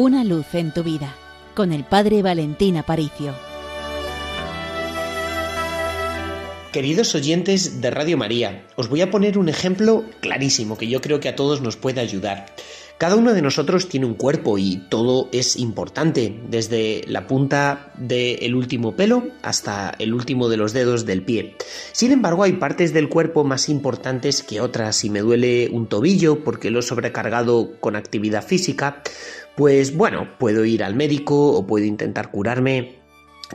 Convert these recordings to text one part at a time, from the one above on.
Una luz en tu vida con el Padre Valentín Aparicio. Queridos oyentes de Radio María, os voy a poner un ejemplo clarísimo que yo creo que a todos nos puede ayudar. Cada uno de nosotros tiene un cuerpo y todo es importante, desde la punta del último pelo hasta el último de los dedos del pie. Sin embargo, hay partes del cuerpo más importantes que otras. Si me duele un tobillo porque lo he sobrecargado con actividad física, pues bueno, puedo ir al médico o puedo intentar curarme.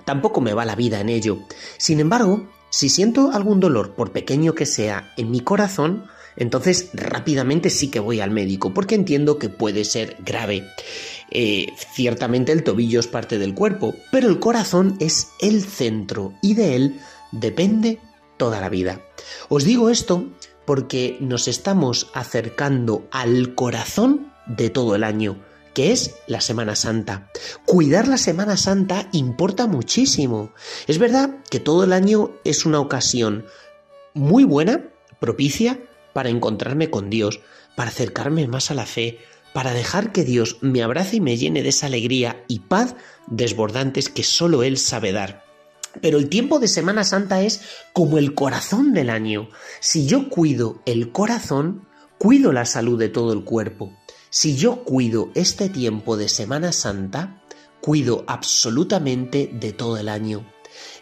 Tampoco me va la vida en ello. Sin embargo, si siento algún dolor, por pequeño que sea, en mi corazón, entonces rápidamente sí que voy al médico, porque entiendo que puede ser grave. Eh, ciertamente el tobillo es parte del cuerpo, pero el corazón es el centro y de él depende toda la vida. Os digo esto porque nos estamos acercando al corazón de todo el año que es la Semana Santa. Cuidar la Semana Santa importa muchísimo. Es verdad que todo el año es una ocasión muy buena, propicia, para encontrarme con Dios, para acercarme más a la fe, para dejar que Dios me abrace y me llene de esa alegría y paz desbordantes que solo Él sabe dar. Pero el tiempo de Semana Santa es como el corazón del año. Si yo cuido el corazón, cuido la salud de todo el cuerpo. Si yo cuido este tiempo de Semana Santa, cuido absolutamente de todo el año.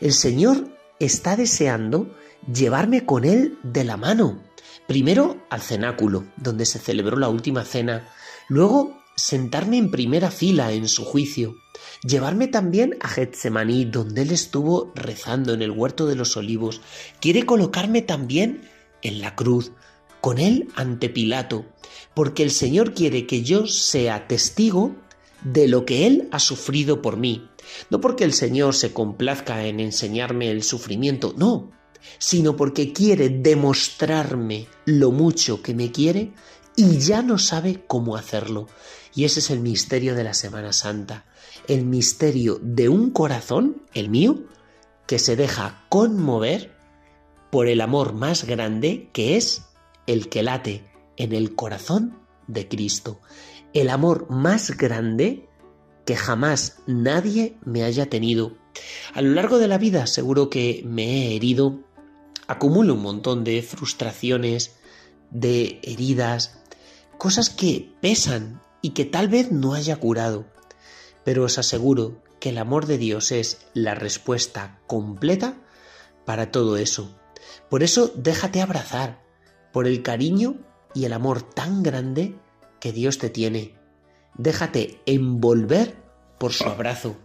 El Señor está deseando llevarme con Él de la mano. Primero al cenáculo, donde se celebró la última cena. Luego sentarme en primera fila en su juicio. Llevarme también a Getsemaní, donde Él estuvo rezando en el huerto de los olivos. Quiere colocarme también en la cruz, con Él ante Pilato porque el Señor quiere que yo sea testigo de lo que Él ha sufrido por mí. No porque el Señor se complazca en enseñarme el sufrimiento, no, sino porque quiere demostrarme lo mucho que me quiere y ya no sabe cómo hacerlo. Y ese es el misterio de la Semana Santa, el misterio de un corazón, el mío, que se deja conmover por el amor más grande que es el que late en el corazón de Cristo, el amor más grande que jamás nadie me haya tenido. A lo largo de la vida seguro que me he herido, acumulo un montón de frustraciones, de heridas, cosas que pesan y que tal vez no haya curado. Pero os aseguro que el amor de Dios es la respuesta completa para todo eso. Por eso déjate abrazar por el cariño y el amor tan grande que Dios te tiene. Déjate envolver por su abrazo.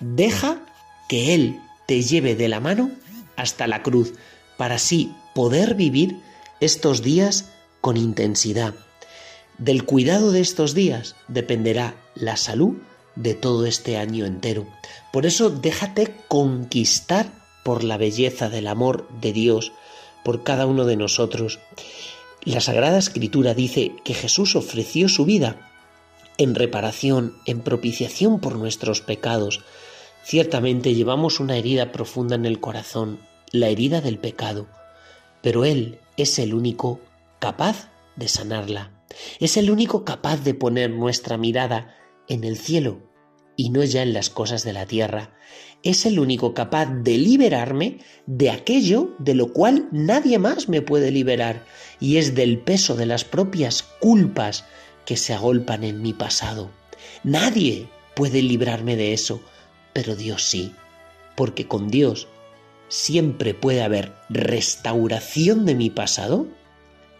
Deja que Él te lleve de la mano hasta la cruz para así poder vivir estos días con intensidad. Del cuidado de estos días dependerá la salud de todo este año entero. Por eso déjate conquistar por la belleza del amor de Dios por cada uno de nosotros. La Sagrada Escritura dice que Jesús ofreció su vida en reparación, en propiciación por nuestros pecados. Ciertamente llevamos una herida profunda en el corazón, la herida del pecado, pero Él es el único capaz de sanarla. Es el único capaz de poner nuestra mirada en el cielo y no ya en las cosas de la tierra. Es el único capaz de liberarme de aquello de lo cual nadie más me puede liberar, y es del peso de las propias culpas que se agolpan en mi pasado. Nadie puede librarme de eso, pero Dios sí, porque con Dios siempre puede haber restauración de mi pasado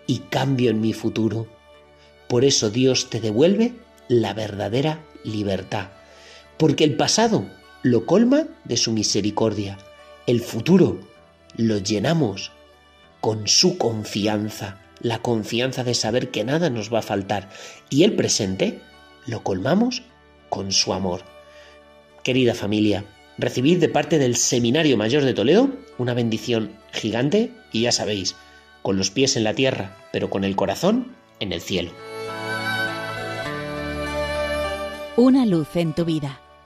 y cambio en mi futuro. Por eso Dios te devuelve la verdadera libertad porque el pasado lo colma de su misericordia, el futuro lo llenamos con su confianza, la confianza de saber que nada nos va a faltar, y el presente lo colmamos con su amor. Querida familia, recibid de parte del Seminario Mayor de Toledo una bendición gigante y ya sabéis, con los pies en la tierra, pero con el corazón en el cielo. Una luz en tu vida